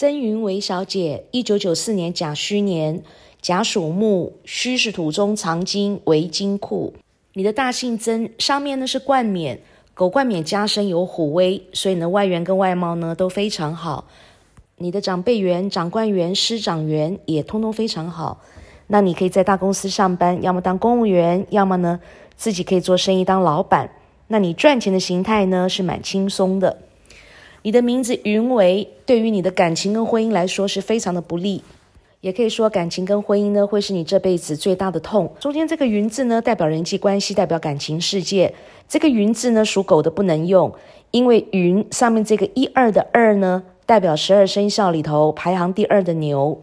曾云为小姐，一九九四年甲戌年，甲属木，戌是土中藏金为金库。你的大姓曾上面呢是冠冕，狗冠冕加身有虎威，所以呢外缘跟外貌呢都非常好。你的长辈缘、长官缘、师长缘也通通非常好。那你可以在大公司上班，要么当公务员，要么呢自己可以做生意当老板。那你赚钱的形态呢是蛮轻松的。你的名字云为，对于你的感情跟婚姻来说是非常的不利，也可以说感情跟婚姻呢会是你这辈子最大的痛。中间这个云字呢代表人际关系，代表感情世界。这个云字呢属狗的不能用，因为云上面这个一二的二呢代表十二生肖里头排行第二的牛，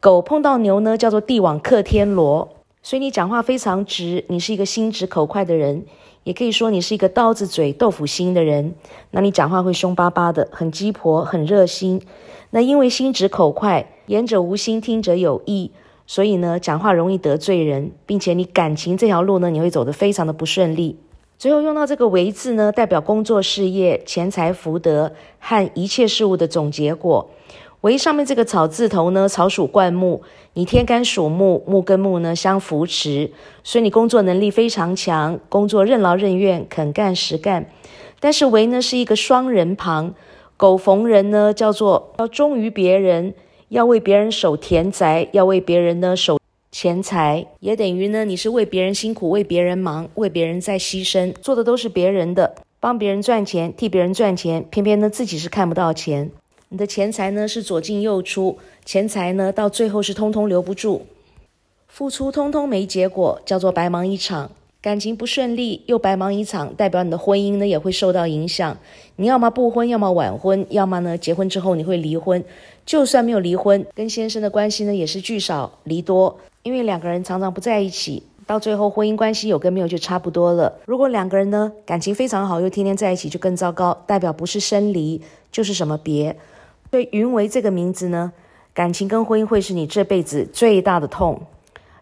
狗碰到牛呢叫做地网克天罗，所以你讲话非常直，你是一个心直口快的人。也可以说你是一个刀子嘴豆腐心的人，那你讲话会凶巴巴的，很鸡婆，很热心。那因为心直口快，言者无心，听者有意，所以呢，讲话容易得罪人，并且你感情这条路呢，你会走得非常的不顺利。最后用到这个“为”字呢，代表工作、事业、钱财、福德和一切事物的总结果。为上面这个草字头呢，草属灌木，你天干属木，木跟木呢相扶持，所以你工作能力非常强，工作任劳任怨，肯干实干。但是为呢是一个双人旁，狗逢人呢叫做要忠于别人，要为别人守田宅，要为别人呢守钱财，也等于呢你是为别人辛苦，为别人忙，为别人在牺牲，做的都是别人的，帮别人赚钱，替别人赚钱，偏偏呢自己是看不到钱。你的钱财呢是左进右出，钱财呢到最后是通通留不住，付出通通没结果，叫做白忙一场。感情不顺利又白忙一场，代表你的婚姻呢也会受到影响。你要么不婚，要么晚婚，要么呢结婚之后你会离婚。就算没有离婚，跟先生的关系呢也是聚少离多，因为两个人常常不在一起，到最后婚姻关系有跟没有就差不多了。如果两个人呢感情非常好，又天天在一起，就更糟糕，代表不是生离就是什么别。对云为这个名字呢，感情跟婚姻会是你这辈子最大的痛。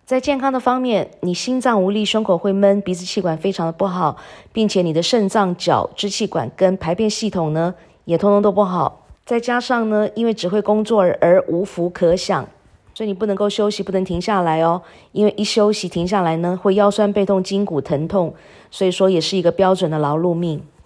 在健康的方面，你心脏无力，胸口会闷，鼻子气管非常的不好，并且你的肾脏、脚、支气管跟排便系统呢，也通通都不好。再加上呢，因为只会工作而无福可享，所以你不能够休息，不能停下来哦。因为一休息停下来呢，会腰酸背痛、筋骨疼痛，所以说也是一个标准的劳碌命。